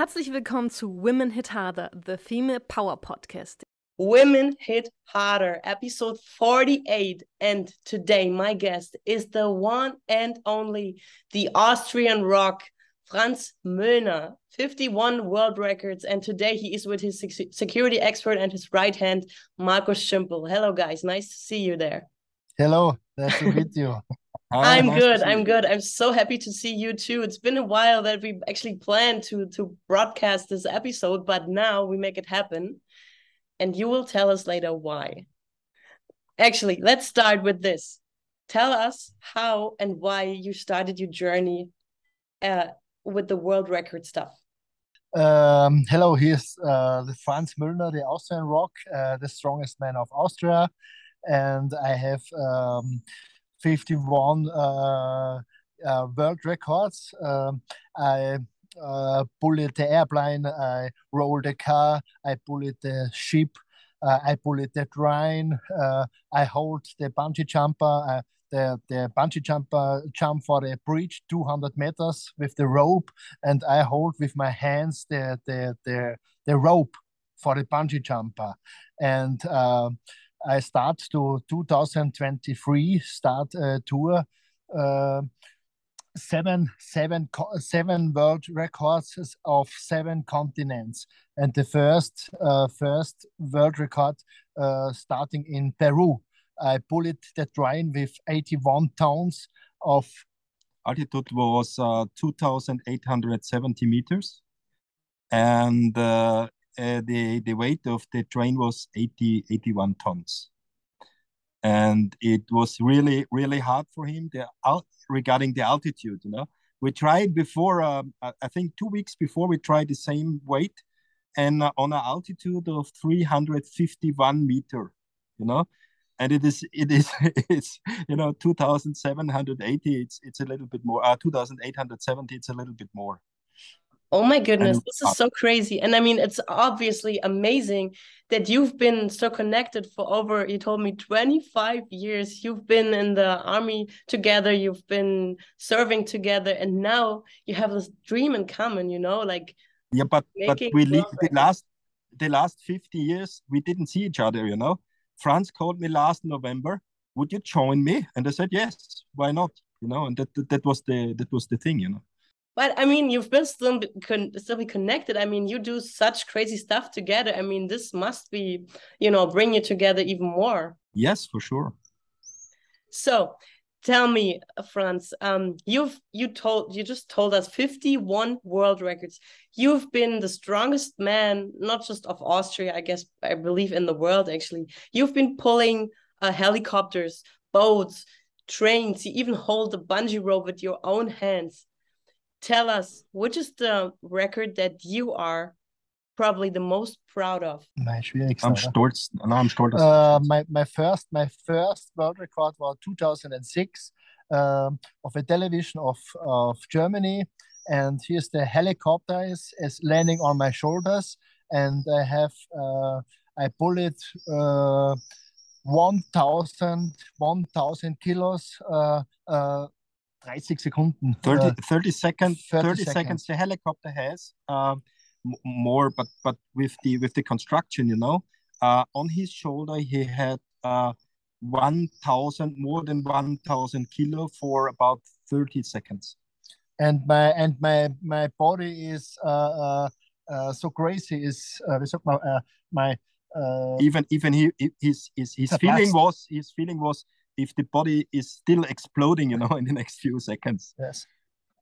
Herzlich willkommen zu Women Hit Harder, the Female Power Podcast. Women Hit Harder, episode 48. And today, my guest is the one and only, the Austrian rock, Franz Müllner, 51 world records. And today he is with his security expert and his right hand, Markus Schimpel. Hello, guys. Nice to see you there. Hello. Nice to meet you. Hi, I'm nice good. I'm good. I'm so happy to see you too. It's been a while that we actually planned to to broadcast this episode, but now we make it happen. And you will tell us later why. Actually, let's start with this. Tell us how and why you started your journey uh, with the world record stuff. Um, hello, here's uh, the Franz Müllner, the Austrian rock, uh, the strongest man of Austria. And I have um, 51 uh, uh, world records. Um, I uh, bullet the airplane, I roll the car, I bullet the ship, uh, I bullet the train, uh, I hold the bungee jumper, uh, the, the bungee jumper jump for the bridge 200 meters with the rope, and I hold with my hands the, the, the, the rope for the bungee jumper. And I start to 2023 start a tour. Uh, seven, seven, seven world records of seven continents, and the first, uh, first world record uh, starting in Peru. I bullet the train with 81 tons of altitude was uh, 2,870 meters, and uh, the the weight of the train was 80 81 tons. And it was really really hard for him the out regarding the altitude you know. We tried before um, i think two weeks before we tried the same weight and uh, on an altitude of 351 meter you know. And it is it is it's you know 2780 it's it's a little bit more uh 2870 it's a little bit more Oh my goodness, this is so crazy. And I mean, it's obviously amazing that you've been so connected for over, you told me 25 years. You've been in the army together, you've been serving together, and now you have this dream in common, you know, like Yeah, but but we the last the last 50 years we didn't see each other, you know. Franz called me last November, would you join me? And I said, Yes, why not? You know, and that that was the that was the thing, you know. But I mean, you've been still con still be connected. I mean, you do such crazy stuff together. I mean, this must be, you know, bring you together even more. Yes, for sure. So, tell me, Franz, um, you've you told you just told us 51 world records. You've been the strongest man, not just of Austria, I guess I believe in the world actually. You've been pulling uh, helicopters, boats, trains. You even hold the bungee rope with your own hands tell us which is the record that you are probably the most proud of? My I'm stolz. No, I'm stolz. Uh, my, my first my first world record was 2006 um, of a television of, of Germany. And here's the helicopter is, is landing on my shoulders. And I have, uh, I bullet uh, 1,000 1, kilos uh, uh, 30 Sekunden. 30, 30 seconds 30, 30 seconds. seconds the helicopter has um, more but but with the with the construction you know uh, on his shoulder he had uh, 1000 more than 1000 kilo for about 30 seconds and my and my my body is uh, uh, uh so crazy is uh, uh, my uh, even even he his his his feeling was his feeling was if the body is still exploding, you know, in the next few seconds. Yes.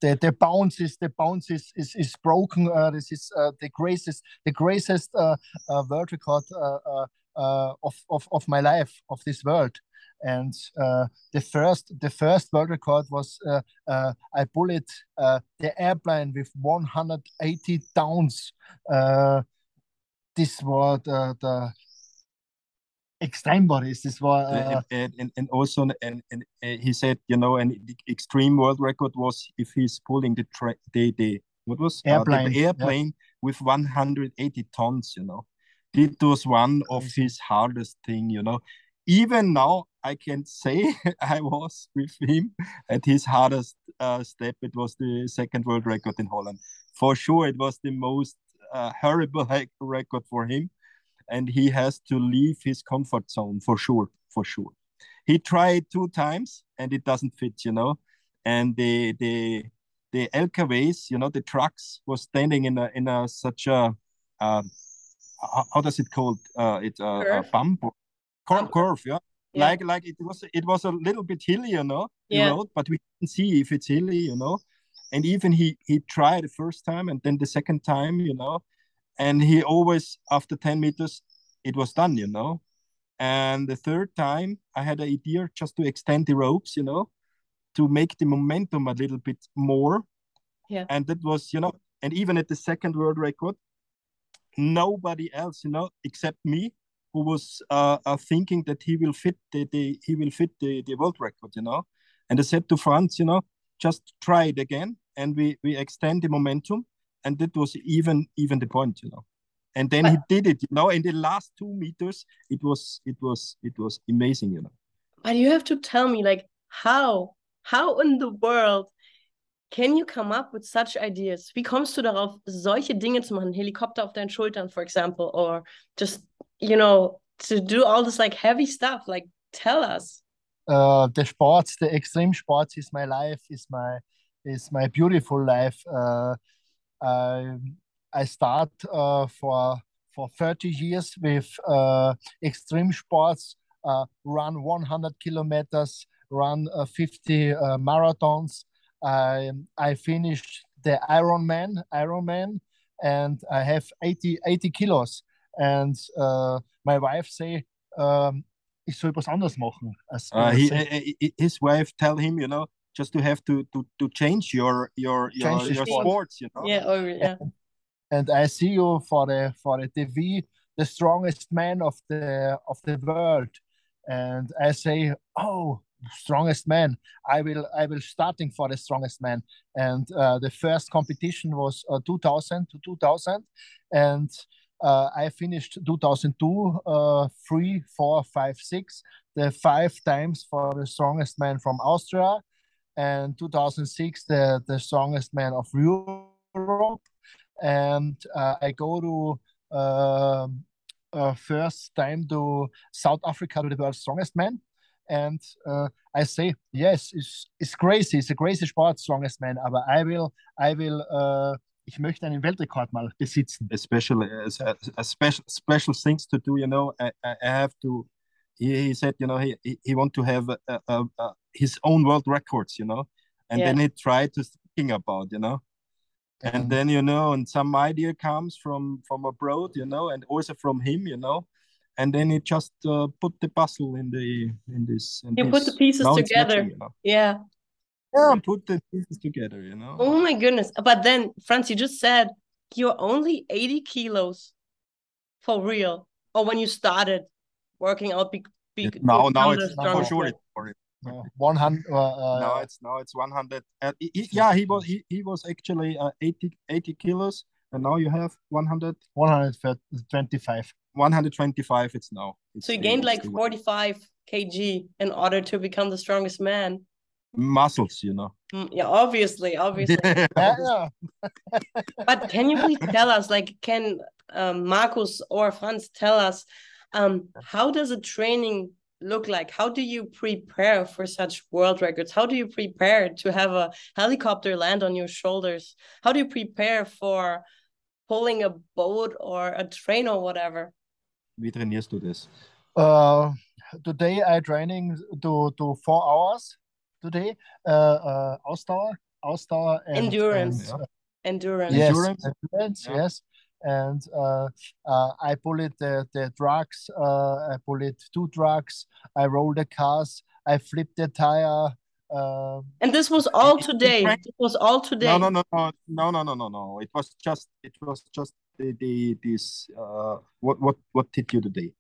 The, the bounce is the bounce is is, is broken. Uh, this is uh, the greatest the greatest uh, uh, world record uh, uh, uh, of, of of my life of this world. And uh, the first the first world record was uh, uh, I bullet uh, the airplane with 180 tons. Uh, this was the, the extreme bodies. This was uh, and, and, and, also and, and uh, he said you know an extreme world record was if he's pulling the tra- the, the what was airplane uh, the, the airplane yeah. with 180 tons you know it was one of his hardest thing you know even now i can say i was with him at his hardest uh, step, it was the second world record in Holland. For sure, it was the most uh, horrible record for him, and he has to leave his comfort zone for sure, for sure. He tried two times and it doesn't fit, you know, and the the the LKWs, you know, the trucks was standing in a in a such a uh, how does it called? Uh, it's a, a bump curve, curve, yeah? yeah. Like like it was it was a little bit hilly, you know, yeah. road, but we didn't see if it's hilly, you know. And even he he tried the first time and then the second time, you know, and he always after 10 meters it was done, you know. And the third time I had an idea just to extend the ropes, you know, to make the momentum a little bit more. Yeah. And that was, you know, and even at the second world record, nobody else, you know, except me, who was uh, uh, thinking that he will fit the, the he will fit the, the world record, you know. And I said to Franz, you know, just try it again, and we we extend the momentum, and that was even even the point, you know. And then but, he did it, you know. In the last two meters, it was it was it was amazing, you know. But you have to tell me, like, how how in the world Can you come up with such ideas? Wie kommst du darauf, solche Dinge zu machen? Helikopter auf deinen Schultern, for example, or just, you know, to do all this like heavy stuff? Like, tell us. Uh, the sports, the extreme sports is my life, is my is my beautiful life. Uh, I I start uh, for for 30 years with uh, extreme sports, uh, run 100 kilometers, run uh, 50 uh, marathons, I I finished the Ironman, Ironman, and I have 80, 80 kilos. And uh, my wife say, um, ich soll was anderes machen. As, uh, he, his wife tell him, you know, just to have to to, to change your your your, your sport. sports, you know. Yeah, oh, yeah. And, and I see you for the for the TV, the strongest man of the of the world, and I say, oh, strongest man i will i will starting for the strongest man and uh, the first competition was uh, 2000 to 2000 and uh, i finished 2002 uh, three four five six the five times for the strongest man from austria and 2006 the the strongest man of europe and uh, i go to um, uh, first time to south africa to the world's strongest man and uh, I say yes, it's it's crazy, it's a crazy sport, strongest man. Aber I will, I will, uh, ich möchte einen Weltrekord mal besitzen. Especially a, a, special special things to do, you know. I, I have to. He, he said, you know, he he want to have a, a, his own world records, you know, and yeah. then he tried to thinking about, you know. And mm. then you know, and some idea comes from from abroad, you know, and also from him, you know, and then he just uh, put the puzzle in the in this. In you this. put the pieces together. Matching, you know? Yeah. Yeah, put the pieces together. You know. Oh my goodness! But then, Franz, you just said you're only eighty kilos, for real. Or when you started working out, be, be, now now it's for sure. For it. No, 100 uh, uh, no it's now it's 100 uh, he, yeah he was he, he was actually uh, 80 80 kilos and now you have 100 125 125 it's now. It's so you gained like 45 kg in order to become the strongest man. Muscles you know. Mm, yeah obviously obviously. Yeah. but can you please tell us like can um, marcus or franz tell us um, how does a training look like how do you prepare for such world records how do you prepare to have a helicopter land on your shoulders how do you prepare for pulling a boat or a train or whatever Wie trainierst du das? Uh, today I training to, to four hours today. Uh, uh, Ausdauer, Ausdauer and endurance. And, uh, endurance. Yes, endurance, endurance yeah. yes. And uh, uh, I bullet the, the drugs. Uh, I bullet two drugs. I roll the cars. I flip the tire. Um, and this was all today. It was all today. No, no, no, no, no, no, no, no, no. It was just, it was just the, the this. Uh, what, what, what did you today?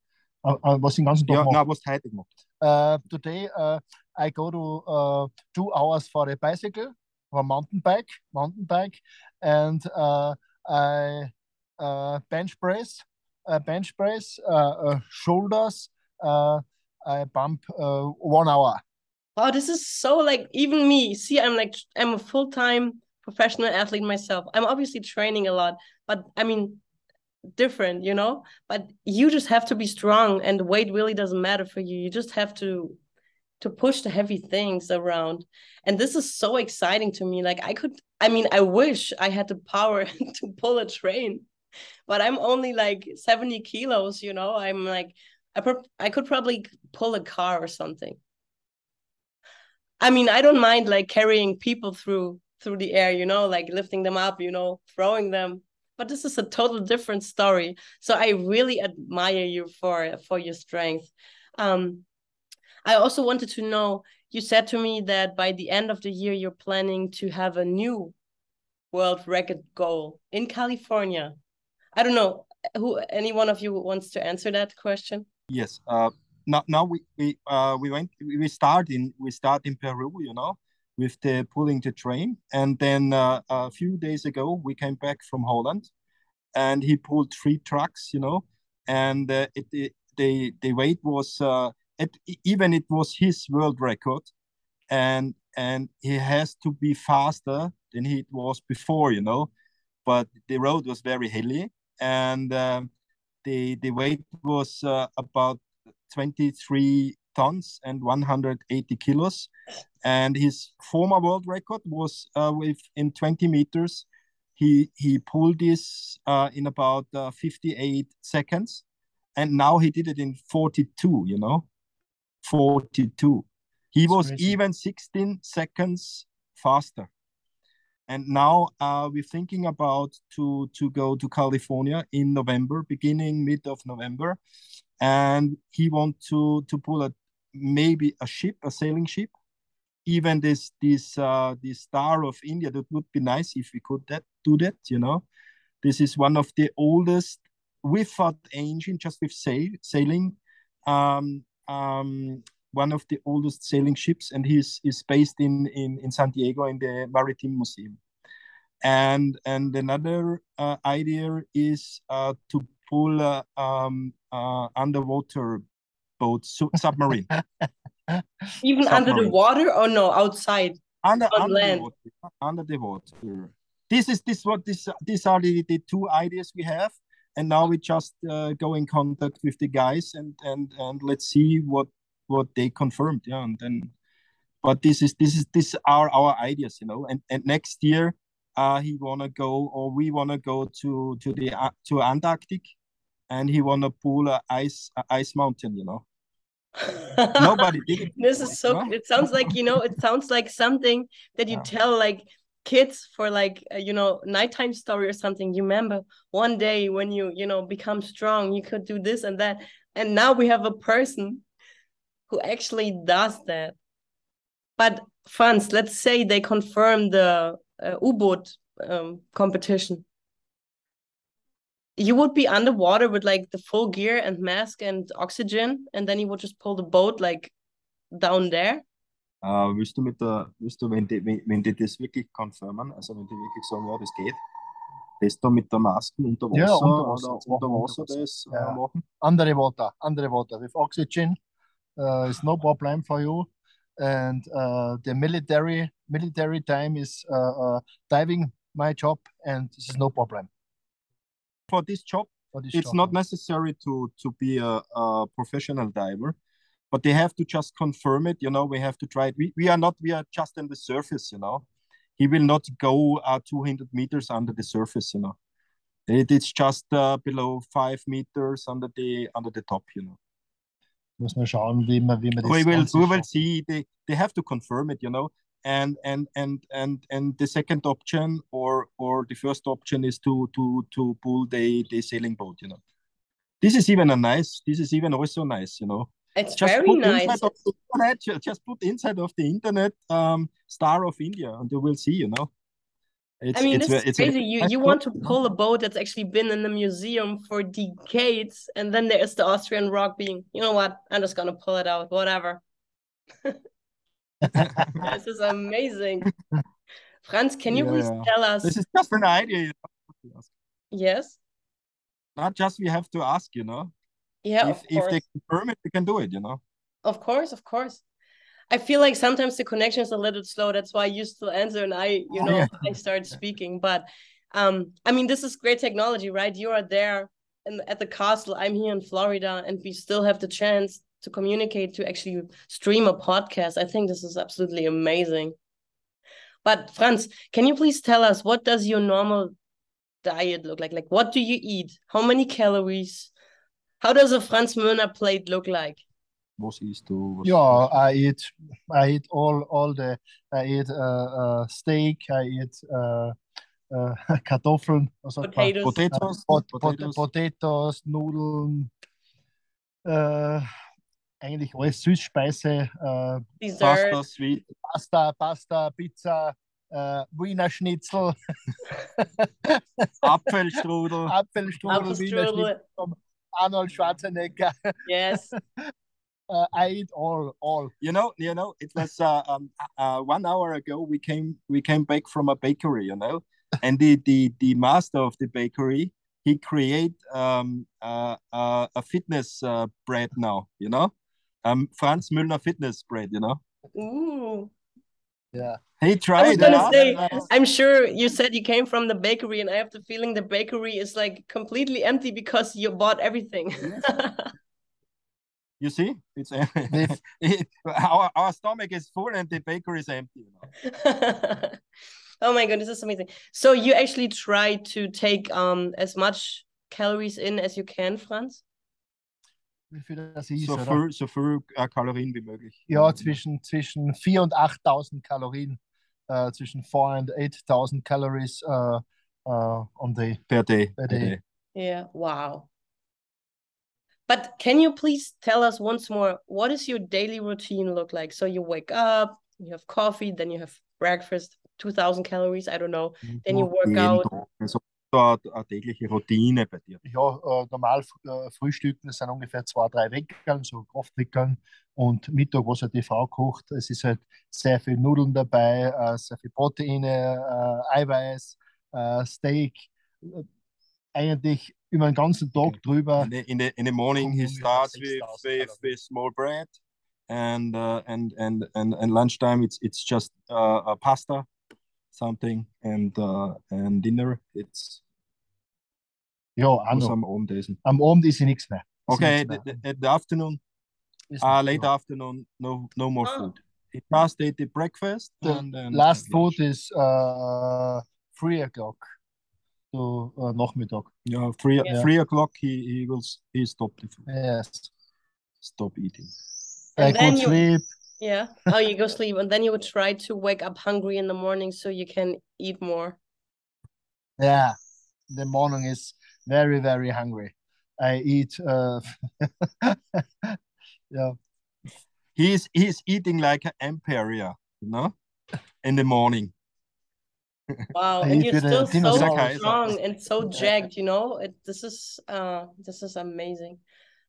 Uh, uh, was den ganzen Tag ja, na, was heute gemacht? Uh, today uh, I go to uh, two hours for the bicycle or mountain bike, mountain bike, and uh, I uh, bench press, uh, bench press, uh, uh, shoulders. Uh, I bump uh, one hour wow, this is so like even me. See, I'm like I'm a full time professional athlete myself. I'm obviously training a lot, but I mean, different, you know. But you just have to be strong, and weight really doesn't matter for you. You just have to to push the heavy things around and this is so exciting to me like i could i mean i wish i had the power to pull a train but i'm only like 70 kilos you know? I'm like i, pro- I could probably pull a car or something. I mean i don't mind like carrying people through through the air you know? Like lifting them up you know? Throwing them. But this is a total different story. So i really admire you for for your strength. Um I also wanted to know you said to me that by the end of the year, you're planning to have a new world record goal in California. I don't know who any one of you wants to answer that question. Yes. Uh, now, now we we uh, we went we start in we start in Peru, you know, with the pulling the train, and then uh, a few days ago we came back from Holland, and he pulled three trucks, you know, and uh, it, it the the weight was uh, it, even it was his world record, and and he has to be faster than he was before, you know. But the road was very hilly, and um, the the weight was uh, about 23 tons and 180 kilos, and his former world record was uh, with in 20 meters. He he pulled this uh, in about uh, 58 seconds, and now he did it in 42. You know, 42. He That's was crazy. even 16 seconds faster. And now uh, we're thinking about to to go to California in November, beginning mid of November, and he want to to pull a maybe a ship, a sailing ship. Even this this uh, this star of India, that would be nice if we could that do that. You know, this is one of the oldest without engine, just with sail sailing um, um, one of the oldest sailing ships, and he's is based in, in in San Diego in the Maritime Museum. And and another uh, idea is uh, to pull uh, um, uh, underwater boat su submarine. Even submarine. under the water or no outside? Under, on under land. The water, under the water. This is this what this these are the, the two ideas we have and now we just uh, go in contact with the guys and and and let's see what what they confirmed yeah and then but this is this is this are our ideas you know and and next year uh he wanna go or we wanna go to to the uh, to antarctic and he wanna pull a ice a ice mountain you know nobody did it this is so no? it sounds like you know it sounds like something that you yeah. tell like kids for like uh, you know nighttime story or something you remember one day when you you know become strong you could do this and that and now we have a person who actually does that but Franz, let's say they confirm the uh, U-boat um, competition. You would be underwater with like the full gear and mask and oxygen, and then you would just pull the boat like down there. Äh, willst du mit der, willst du, wenn die, wenn, wenn die das wirklich konfirmen, also wenn die wirklich sagen, ja, das geht, das da mit der Maske unter Wasser, ja, unter Wasser, oder unter Wasser das äh, ja. machen? Andere water, andere water. With oxygen uh, is no problem for you. And uh, the military military time is uh, uh, diving my job, and this is no problem. For this job, for this it's job, not necessary to to be a, a professional diver but they have to just confirm it you know we have to try it. We, we are not we are just on the surface you know. He will not go uh, 200 meters under the surface you know. It, it's just uh, below five meters under the under the top you know Muss man schauen, wie man, wie man das we will, we will see. They, they have to confirm it, you know. And and and and and the second option or or the first option is to to to pull the the sailing boat, you know. This is even a nice. This is even also nice, you know. It's just very nice. Internet, just put inside of the internet um, Star of India, and you will see. You know. It's, I mean, it's, it's crazy. you you want to pull a boat that's actually been in the museum for decades, and then there's the Austrian rock being, you know what? I'm just gonna pull it out, whatever. this is amazing. Franz, can you yeah, please tell us? This is just an idea. Yes. Not just we have to ask, you know. Yeah, if, if they confirm it, they can do it, you know. Of course, of course. I feel like sometimes the connection is a little slow. That's why you still answer and I, you know, I start speaking. But um, I mean, this is great technology, right? You are there in, at the castle. I'm here in Florida, and we still have the chance to communicate to actually stream a podcast. I think this is absolutely amazing. But Franz, can you please tell us what does your normal diet look like? Like, what do you eat? How many calories? How does a Franz Müllner plate look like? Was isst du? Was Yeah, I eat I eat all all the I eat uh, uh, steak, I eat uh, uh, Kartoffeln, man? Potatoes. Potatoes? Pot, pot, Potatoes? Potatoes, Nudeln, äh, eigentlich alles Süßspeise, äh, Dessert. Pasta, sweet. Pasta, Pasta, Pizza, äh, Wiener Schnitzel, Apfelstrudel. Apfelstrudel, Wiener Schnitzel Apfelstrudel. Arnold Schwarzenegger. Yes. Uh, I eat all, all. You know, you know, it was uh, um, uh, one hour ago. We came, we came back from a bakery, you know, and the the the master of the bakery, he create um uh, uh, a fitness uh, bread now, you know, um Franz Müllner fitness bread, you know. Ooh. Yeah. He tried. I was gonna uh, say, uh, I'm sure you said you came from the bakery, and I have the feeling the bakery is like completely empty because you bought everything. you see, it's it, our our stomach is full and the bakery is empty. You know? oh my god, this is amazing. So you actually try to take um as much calories in as you can, Franz? Wie viel das ist, So oder? viel, so viel äh, Kalorien wie möglich. Ja, zwischen, zwischen 4.000 und 8.000 Kalorien. Uh, zwischen 4 and 8.000 calories uh, uh, on the per day. Per per day. day. Yeah, wow. But can you please tell us once more what is your daily routine look like? So you wake up, you have coffee, then you have breakfast, 2000 calories, I don't know. Then you work out. Tag. Also da eine tägliche Routine bei dir. ja, äh, normal äh, Frühstücken, das sind ungefähr zwei, drei Weckeln, so Kraftweckeln. Und Mittag, was halt die Frau kocht, es ist halt sehr viel Nudeln dabei, äh, sehr viel Proteine, Eiweiß, Steak. Eigentlich über den ganzen Tag drüber. In the, in the in the morning he starts with, with with small bread, and uh, and and and and lunchtime it's it's just uh, a pasta, something, and uh, and dinner it's Ja, auch noch. some Abendessen. Am Abend ist nichts mehr. Ist Okay, nichts the, mehr. the, at the afternoon, Ist uh, late mehr. afternoon, no no more Ah. food. He just ate the breakfast The and then Last lunch. food is uh, 3 o'clock. So uh, Nachmittag. Yeah, three Yeah. three o'clock he he will he stop the food, Yes. stop eating. I And then could you sleep. yeah. Oh, you go sleep, and then you would try to wake up hungry in the morning so you can eat more. Yeah, the morning is very, very hungry. I eat. Uh, yeah, He's he's eating like an emperor, you know, in the morning. Wow, and you're still so strong and so jacked, you know? It, this is uh this is amazing.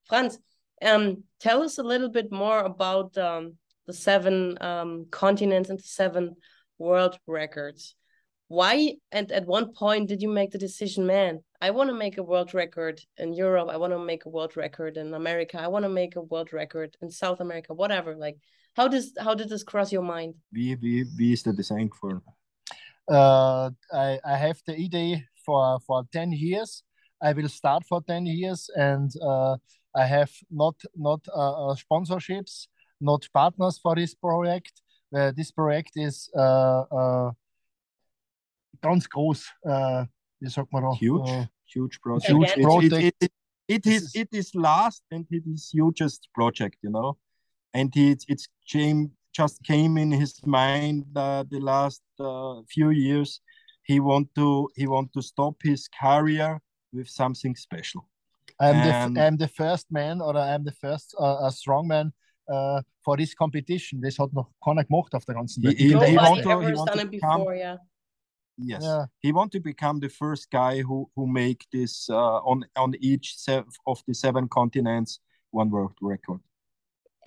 Franz, um tell us a little bit more about um the seven um continents and the seven world records. Why and at one point did you make the decision, man, I want to make a world record in Europe, I want to make a world record in America, I want to make a world record in South America, whatever. Like how does how did this cross your mind? Wie, wie, wie ist der Design for? Uh, I I have the idea for for ten years. I will start for ten years, and uh, I have not not uh, uh, sponsorships, not partners for this project. Uh, this project is uh, uh, ganz groß. Uh, wie sagt man da? Huge, Uh, huge project. Huge It- project. It, it, it, This is, is- it is last and it is hugest project, you know, and it it's came just came in his mind uh, the last uh, few years. He want to he want to stop his career with something special. I'm the And- f- I'm the first man or I'm the first uh, uh, strongman uh, for this competition. Das hat noch keiner gemacht auf der ganzen He- Welt. he- Ich bin der he want to- he has want done to it become- before, yeah. Yes, Yeah. he want to become the first guy who who make this uh, on on each of the seven continents one world record.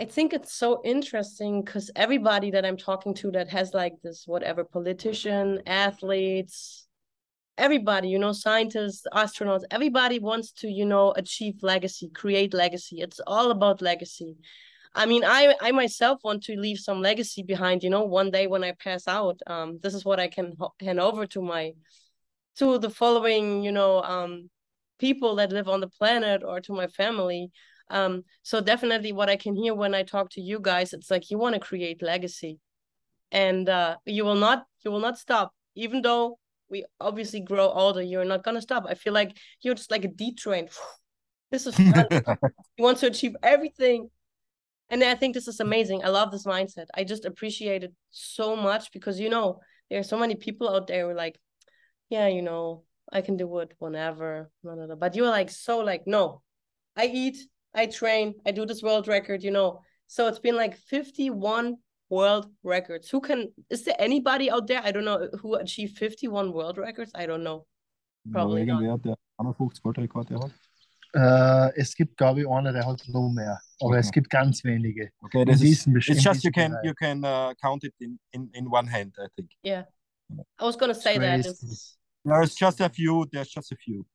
I think it's so interesting because everybody that I'm talking to that has like this whatever politician, athletes, everybody, you know, scientists, astronauts, everybody wants to, you know, achieve legacy, create legacy. It's all about legacy. I mean, I I myself want to leave some legacy behind. You know, one day when I pass out, um, this is what I can hand over to my, to the following, you know, um, people that live on the planet or to my family. Um, so definitely, what I can hear when I talk to you guys, it's like you want to create legacy, and uh, you will not you will not stop, even though we obviously grow older. You're not gonna stop. I feel like you're just like a D train. This is fun. you want to achieve everything and I think this is amazing. I love this mindset. I just appreciate it so much because you know there are so many people out there who are like, yeah, you know, I can do it whenever, blah, blah, blah. but you're like so like no, I eat, I train, I do this world record, you know. So it's been like 51 world records. Who can is there anybody out there? I don't know who achieved 51 world records. I don't know. Probably no, not. Der er 51 Weltrekorde hat. Äh, es gibt, glaube ich, einer, der hat noch mehr. Aber okay. es gibt ganz wenige. Okay, this er is, it's just you can Bereich. you can uh, count it in, in, in one hand, I think. Yeah. I was gonna say that. There's just a few, there's just a few.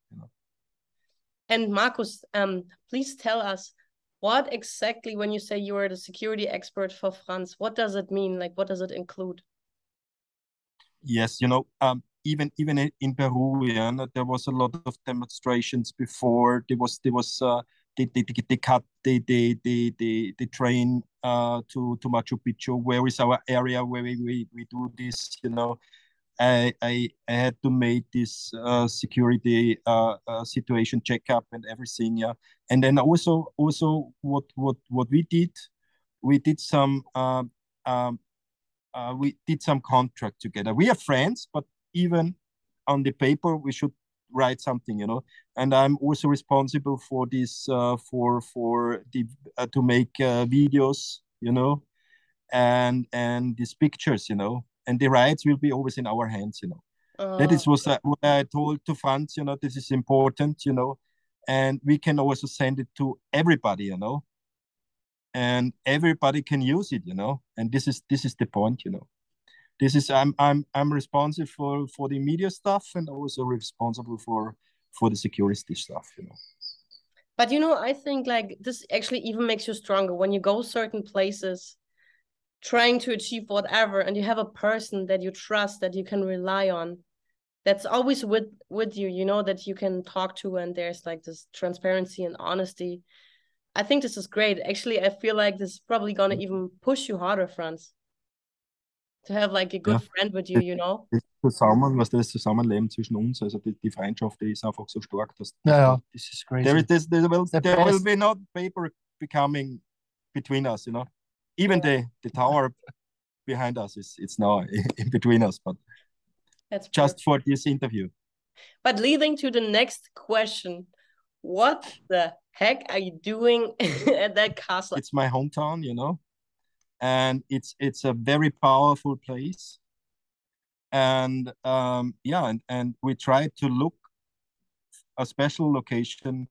And Markus, um, please tell us what exactly when you say you are the security expert for Franz, what does it mean? Like what does it include? Yes, you know, um, even even in Peru, yeah, there was a lot of demonstrations before. There was there was uh, they, they, they cut the the the the, the train uh, to to Machu Picchu. Where is our area where we, we, we do this? You know, I I, I had to make this uh, security uh, uh, situation checkup and everything. Yeah, and then also also what what what we did, we did some. Um, um, uh, we did some contract together. We are friends, but even on the paper we should write something you know and i'm also responsible for this uh, for for the uh, to make videos you know and and these pictures you know and the rights will be always in our hands you know. That is was uh, what i told to Franz you know this is important you know and we can also send it to everybody you know and everybody can use it you know and this is this is the point you know. This is I'm I'm I'm responsible for for the media stuff and also responsible for for the security stuff, you know. But you know, I think like this actually even makes you stronger. When you go certain places trying to achieve whatever and you have a person that you trust that you can rely on that's always with with you you know that you can talk to and there's like this transparency and honesty i think this is great actually i feel like this is probably going to mm. even push you harder Franz to have like a good ja. friend with you, you know. Das Zusammen, was das Zusammenleben zwischen uns, also die, die Freundschaft, die ist einfach so stark, dass ja, ja, this is crazy. There, this, there, will, there will be no paper becoming between us, you know. Even the the tower behind us is it's now in between us, but That's just for this interview. But leading to the next question, what the heck are you doing at that castle? It's my hometown, you know and it's it's a very powerful place and um, yeah and, and we try to look a special location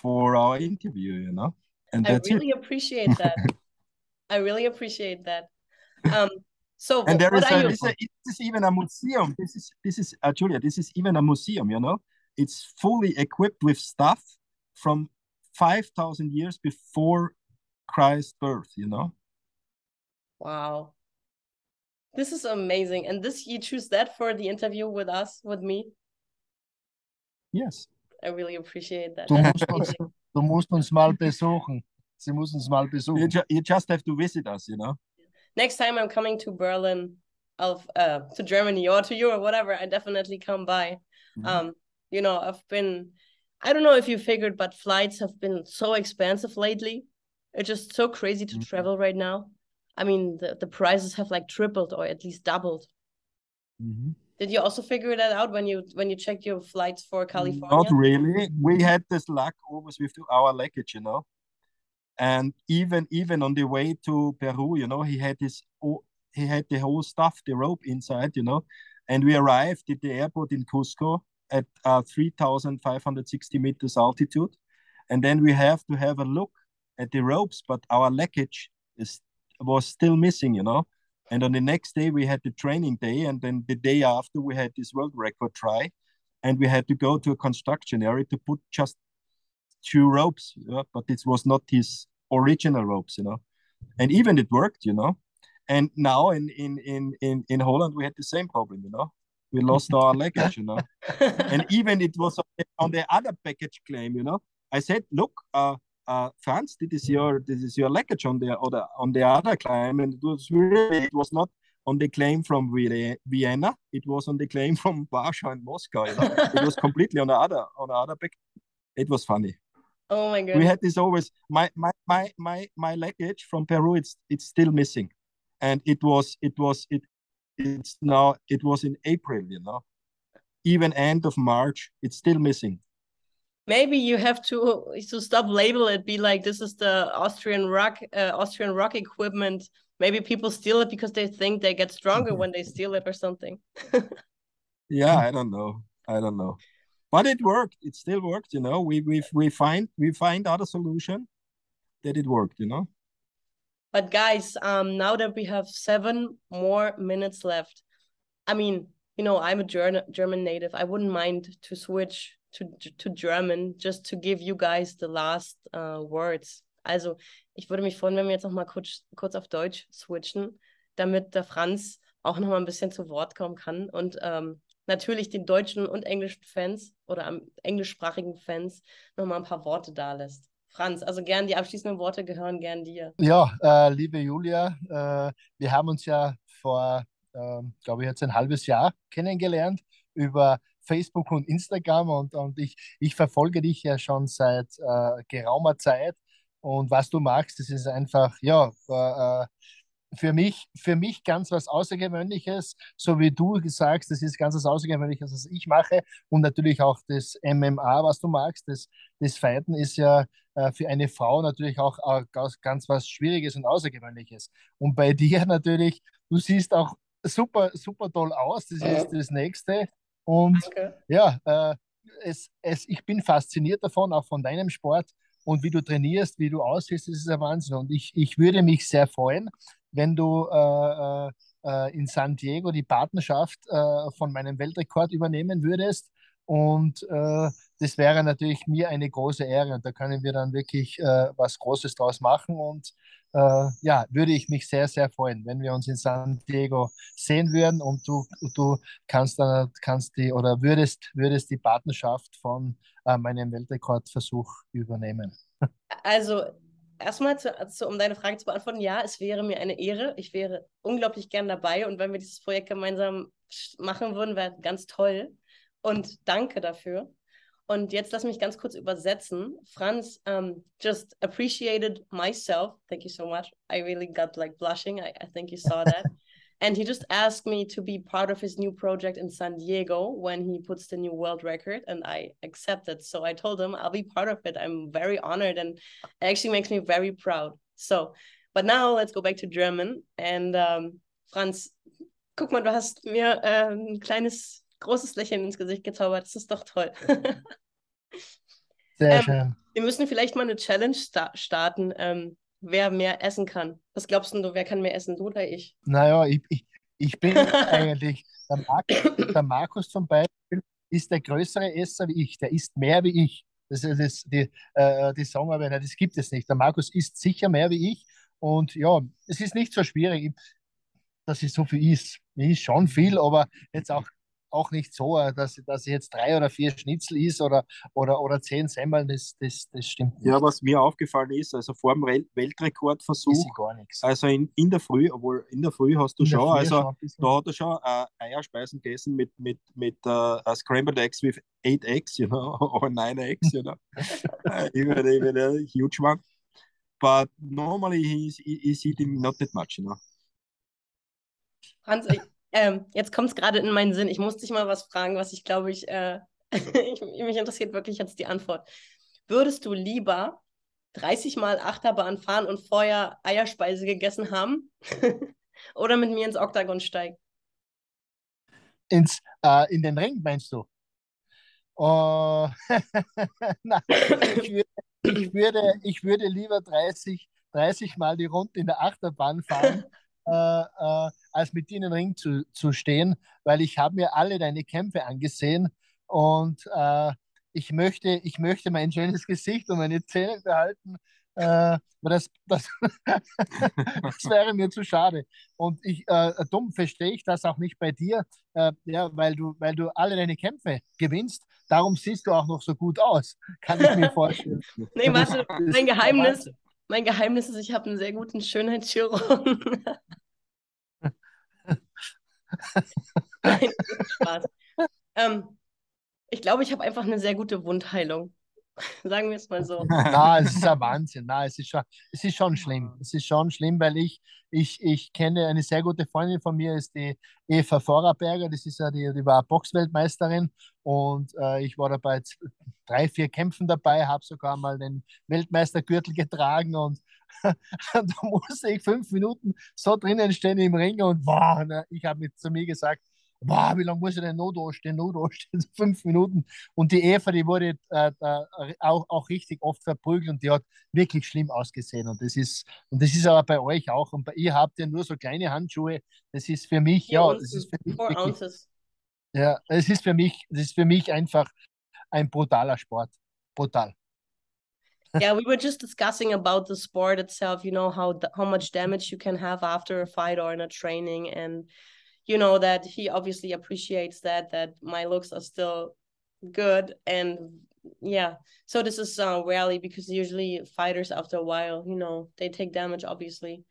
for our interview you know and i really it. appreciate that i really appreciate that um so and there is, a, you... this is even a museum this is this is uh, julia this is even a museum you know it's fully equipped with stuff from 5000 years before christ's birth you know Wow. This is amazing. And this you choose that for the interview with us, with me? Yes. I really appreciate that. Du musst, uns, du musst uns mal besuchen. Sie muss uns mal besuchen. You, ju you just have to visit us, you know. Next time I'm coming to Berlin, of uh, to Germany or to Europe, whatever, I definitely come by. Mm -hmm. Um, you know, I've been I don't know if you figured, but flights have been so expensive lately. It's just so crazy to mm -hmm. travel right now. I mean, the, the prices have like tripled or at least doubled. Mm-hmm. Did you also figure that out when you when you checked your flights for California? Not really. We had this luck always with our luggage, you know. And even even on the way to Peru, you know, he had his he had the whole stuff, the rope inside, you know. And we arrived at the airport in Cusco at uh, 3,560 meters altitude. And then we have to have a look at the ropes, but our luggage is was still missing, you know. And on the next day we had the training day, and then the day after we had this world record try, and we had to go to a construction area to put just two ropes, but it was not his original ropes, you know. And even it worked, you know. And now in in in in, in Holland we had the same problem, you know. We lost our luggage, you know. and even it was on the other package claim, you know. I said, look, uh, uh, Franz, this is your this is your luggage on the other on the other claim, and it was really it was not on the claim from Vienna. It was on the claim from Warsaw and Moscow. You know? it was completely on the other on the other back. It was funny. Oh my god. We had this always my my my my my luggage from Peru. It's it's still missing, and it was it was it it's now it was in April. You know, even end of March, it's still missing. Maybe you have to to stop label it. Be like this is the Austrian rock uh, Austrian rock equipment maybe people steal it because they think they get stronger when they steal it or something yeah i don't know i don't know but it worked. It still worked you know. We we we find we find other solution that it worked you know. But guys um now that we have seven more minutes left i mean you know i'm a german german native. I wouldn't mind to switch to to german just to give you guys the last uh, words. Also ich würde mich freuen, wenn wir jetzt noch mal kurz, kurz auf Deutsch switchen, damit der Franz auch noch mal ein bisschen zu Wort kommen kann. Und ähm, natürlich den deutschen und englischen Fans oder englischsprachigen Fans noch mal ein paar Worte da lässt. Franz, also gern die abschließenden Worte gehören gern dir. Ja, äh, liebe Julia, äh, wir haben uns ja vor, äh, glaube ich, jetzt ein halbes Jahr kennengelernt über Facebook und Instagram und, und ich, ich verfolge dich ja schon seit äh, geraumer Zeit und was du magst, das ist einfach, ja, äh, für mich, für mich ganz was Außergewöhnliches, so wie du sagst, das ist ganz was Außergewöhnliches, was ich mache. Und natürlich auch das MMA, was du magst. Das, das Fighten ist ja äh, für eine Frau natürlich auch äh, ganz, ganz was Schwieriges und Außergewöhnliches. Und bei dir natürlich, du siehst auch super, super toll aus. Das ist das Nächste. Und Danke. ja, äh, es, es, ich bin fasziniert davon, auch von deinem Sport und wie du trainierst, wie du aussiehst, das ist ein Wahnsinn. Und ich, ich würde mich sehr freuen, wenn du äh, äh, in San Diego die Partnerschaft äh, von meinem Weltrekord übernehmen würdest. Und äh, das wäre natürlich mir eine große Ehre. Und da können wir dann wirklich äh, was Großes draus machen. Und äh, ja, würde ich mich sehr, sehr freuen, wenn wir uns in San Diego sehen würden und du, du kannst dann kannst die oder würdest, würdest die Partnerschaft von äh, meinen Weltrekordversuch übernehmen. Also erstmal, zu, zu, um deine Frage zu beantworten, ja, es wäre mir eine Ehre. Ich wäre unglaublich gern dabei und wenn wir dieses Projekt gemeinsam machen würden, wäre ganz toll. Und danke dafür. Und jetzt lass mich ganz kurz übersetzen. Franz um, just appreciated myself. Thank you so much. I really got like blushing. I, I think you saw that. and he just asked me to be part of his new project in San Diego when he puts the new world record and I accepted. So I told him I'll be part of it. I'm very honored and it actually makes me very proud. So but now let's go back to German. And um, Franz guck mal du hast mir äh, ein kleines großes Lächeln ins Gesicht gezaubert. Das ist doch toll. Sehr ähm, schön. wir müssen vielleicht mal eine Challenge sta starten. Ähm, wer mehr essen kann. Was glaubst du, wer kann mehr essen, du oder ich? Naja, ich, ich, ich bin eigentlich, der Markus, der Markus zum Beispiel ist der größere Esser wie ich, der isst mehr wie ich. Das ist das, die, äh, die sagen aber, das gibt es nicht. Der Markus isst sicher mehr wie ich und ja, es ist nicht so schwierig, dass ich so viel isst. Ich ist schon viel, aber jetzt auch auch nicht so, äh, dass, dass jetzt drei oder vier Schnitzel ist oder, oder, oder zehn Semmeln, das, das, das stimmt nicht. Ja, was mir aufgefallen ist, also vor dem Weltrekordversuch, gar nichts. also in, in der Früh, obwohl in der Früh hast du in schon, also schon da hat er schon äh, Eierspeisen gegessen mit, mit, mit uh, Scrambled Eggs with 8 Eggs, you know, or 9 Eggs, you know, even, even a huge one. But normally he's, he's eating not that much, you know. Hans, ähm, jetzt kommt es gerade in meinen Sinn. Ich muss dich mal was fragen, was ich glaube ich, äh, ich, mich interessiert wirklich jetzt die Antwort. Würdest du lieber 30 Mal Achterbahn fahren und vorher Eierspeise gegessen haben oder mit mir ins Oktagon steigen? Ins, äh, in den Ring meinst du? Oh, Na, ich, würde, ich, würde, ich würde lieber 30, 30 Mal die Runde in der Achterbahn fahren, äh, äh, als mit dir in den Ring zu, zu stehen, weil ich habe mir alle deine Kämpfe angesehen und äh, ich, möchte, ich möchte mein schönes Gesicht und meine Zähne behalten Äh, das, das, das wäre mir zu schade. Und ich, äh, dumm verstehe ich das auch nicht bei dir, äh, ja, weil du, weil du alle deine Kämpfe gewinnst. Darum siehst du auch noch so gut aus, kann ich mir vorstellen. nee, warte, mein Geheimnis, mein Geheimnis ist, ich habe einen sehr guten Schönheitschirurgen. Nein, Spaß. Ähm, ich glaube, ich habe einfach eine sehr gute Wundheilung. Sagen wir es mal so. Na, es ist ein Wahnsinn. Na, es ist schon, es ist schon schlimm. Es ist schon schlimm, weil ich, ich, ich kenne eine sehr gute Freundin von mir, ist die Eva Vorarberger. Das ist ja die, die war Boxweltmeisterin und äh, ich war dabei drei, vier Kämpfen dabei, habe sogar mal den Weltmeistergürtel getragen und da musste ich fünf Minuten so drinnen stehen im Ring und boah, ich habe zu mir gesagt, boah, wie lange muss ich denn noch da stehen, noch da stehen, so fünf Minuten. Und die Eva, die wurde äh, auch, auch richtig oft verprügelt und die hat wirklich schlimm ausgesehen. Und das ist, und das ist aber bei euch auch. Und bei ihr habt ihr nur so kleine Handschuhe. Das ist für mich, ja, das ist für mich wirklich, ja, es ist für mich, das ist für mich einfach ein brutaler Sport. Brutal. Yeah, we were just discussing about the sport itself. You know how how much damage you can have after a fight or in a training, and you know that he obviously appreciates that that my looks are still good. And yeah so this is uh rally because usually fighters after a while you know they take damage obviously.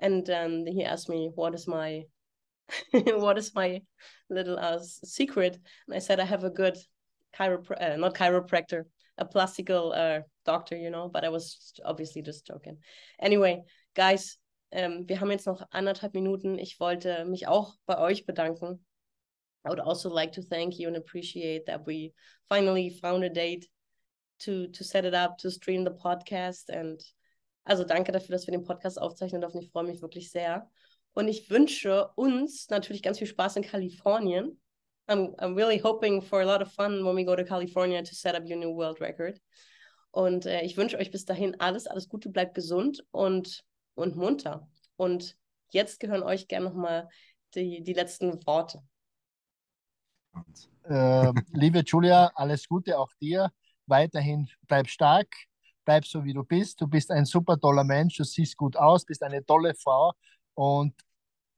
And um he asked me what is my what is my little uh, secret? And i said i have a good chiropr uh, not chiropractor a plastical uh doctor you know but i was obviously just joking anyway guys Ähm, wir haben jetzt noch anderthalb Minuten. Ich wollte mich auch bei euch bedanken. I would also like to thank you and appreciate that we finally found a date to, to set it up, to stream the podcast. And also danke dafür, dass wir den Podcast aufzeichnen dürfen. Ich freue mich wirklich sehr. Und ich wünsche uns natürlich ganz viel Spaß in Kalifornien. I'm, I'm really hoping for a lot of fun when we go to California to set up your new world record. Und äh, ich wünsche euch bis dahin alles, alles Gute, bleibt gesund und und munter. Und jetzt gehören euch gerne nochmal die, die letzten Worte. Äh, liebe Julia, alles Gute auch dir. Weiterhin bleib stark, bleib so wie du bist. Du bist ein super toller Mensch, du siehst gut aus, bist eine tolle Frau und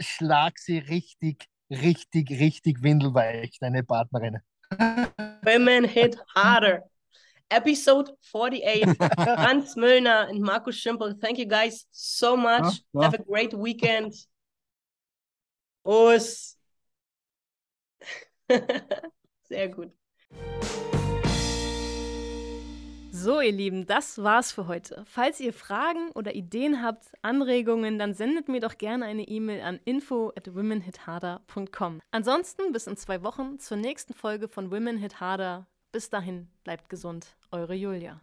schlag sie richtig, richtig, richtig windelweich, deine Partnerin. Women hit harder. episode 48. Hans Müllner and Markus Schimpel. Thank you guys so much. Ja, ja. Have a great weekend. Us. Sehr gut. So, ihr Lieben, das war's für heute. Falls ihr Fragen oder Ideen habt, Anregungen, dann sendet mir doch gerne eine E-Mail an info at womenhitharder.com. Ansonsten bis in zwei Wochen zur nächsten Folge von Women Hit Harder. Bis dahin, bleibt gesund, eure Julia.